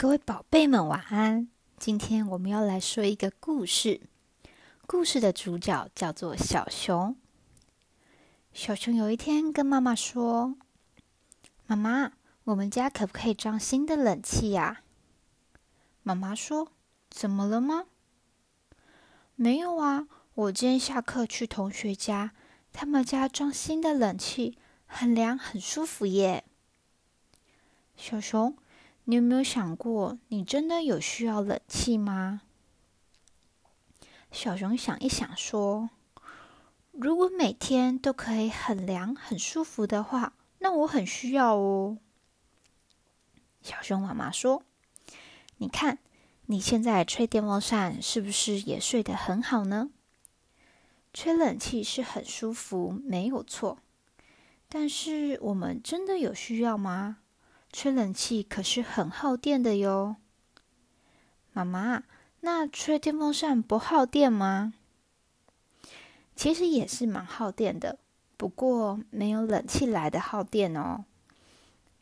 各位宝贝们，晚安！今天我们要来说一个故事。故事的主角叫做小熊。小熊有一天跟妈妈说：“妈妈，我们家可不可以装新的冷气呀？”妈妈说：“怎么了吗？”“没有啊，我今天下课去同学家，他们家装新的冷气，很凉，很舒服耶。”小熊。你有没有想过，你真的有需要冷气吗？小熊想一想，说：“如果每天都可以很凉、很舒服的话，那我很需要哦。”小熊妈妈说：“你看，你现在吹电风扇，是不是也睡得很好呢？吹冷气是很舒服，没有错。但是，我们真的有需要吗？”吹冷气可是很耗电的哟，妈妈，那吹电风扇不耗电吗？其实也是蛮耗电的，不过没有冷气来的耗电哦。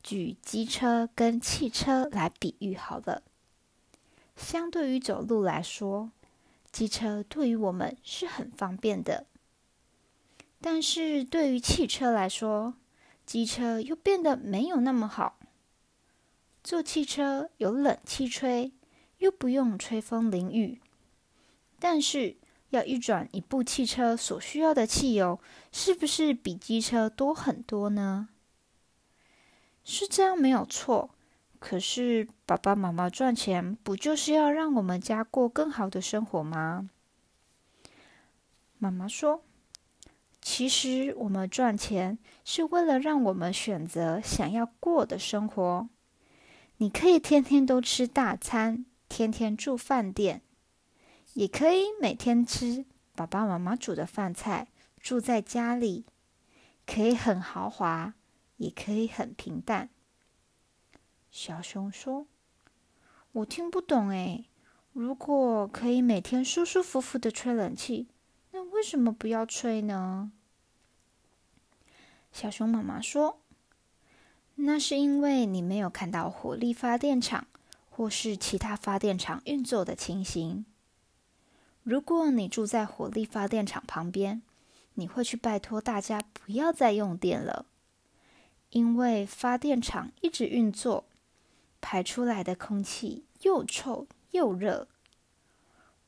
举机车跟汽车来比喻好了，相对于走路来说，机车对于我们是很方便的，但是对于汽车来说，机车又变得没有那么好。坐汽车有冷气吹，又不用吹风淋雨，但是要运转一部汽车所需要的汽油，是不是比机车多很多呢？是这样没有错。可是爸爸妈妈赚钱，不就是要让我们家过更好的生活吗？妈妈说：“其实我们赚钱是为了让我们选择想要过的生活。”你可以天天都吃大餐，天天住饭店，也可以每天吃爸爸妈妈煮的饭菜，住在家里，可以很豪华，也可以很平淡。小熊说：“我听不懂哎，如果可以每天舒舒服服的吹冷气，那为什么不要吹呢？”小熊妈妈说。那是因为你没有看到火力发电厂或是其他发电厂运作的情形。如果你住在火力发电厂旁边，你会去拜托大家不要再用电了，因为发电厂一直运作，排出来的空气又臭又热。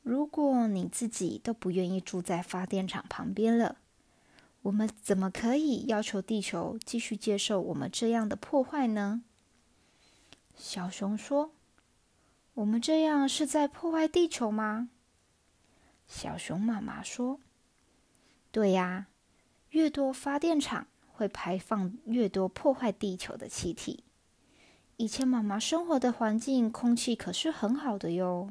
如果你自己都不愿意住在发电厂旁边了，我们怎么可以要求地球继续接受我们这样的破坏呢？小熊说：“我们这样是在破坏地球吗？”小熊妈妈说：“对呀，越多发电厂会排放越多破坏地球的气体。以前妈妈生活的环境空气可是很好的哟，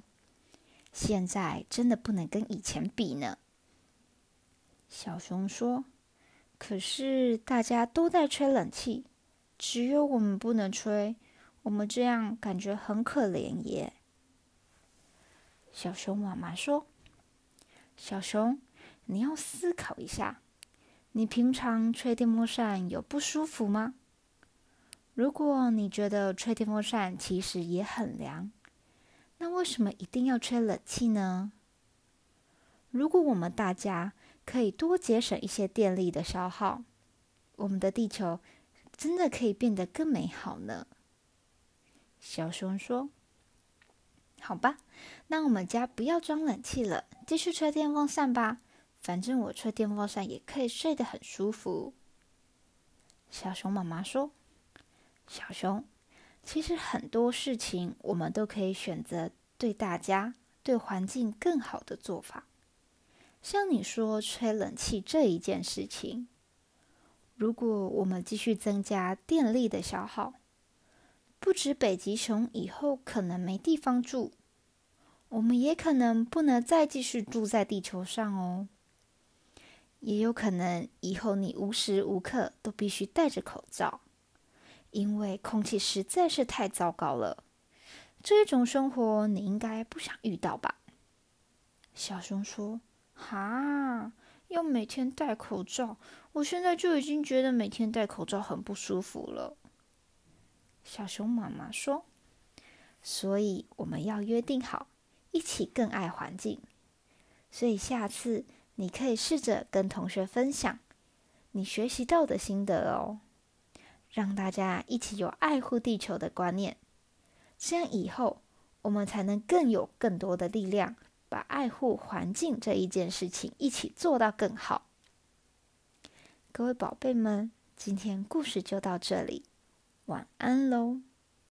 现在真的不能跟以前比呢。”小熊说。可是大家都在吹冷气，只有我们不能吹，我们这样感觉很可怜耶。小熊妈妈说：“小熊，你要思考一下，你平常吹电风扇有不舒服吗？如果你觉得吹电风扇其实也很凉，那为什么一定要吹冷气呢？如果我们大家……”可以多节省一些电力的消耗，我们的地球真的可以变得更美好呢。小熊说：“好吧，那我们家不要装冷气了，继续吹电风扇吧。反正我吹电风扇也可以睡得很舒服。”小熊妈妈说：“小熊，其实很多事情我们都可以选择对大家、对环境更好的做法。”像你说吹冷气这一件事情，如果我们继续增加电力的消耗，不止北极熊以后可能没地方住，我们也可能不能再继续住在地球上哦。也有可能以后你无时无刻都必须戴着口罩，因为空气实在是太糟糕了。这种生活你应该不想遇到吧？小熊说。哈，要每天戴口罩，我现在就已经觉得每天戴口罩很不舒服了。小熊妈妈说：“所以我们要约定好，一起更爱环境。所以下次你可以试着跟同学分享你学习到的心得哦，让大家一起有爱护地球的观念。这样以后我们才能更有更多的力量，把爱护环境这一件事情一起做到更好。各位宝贝们，今天故事就到这里，晚安喽。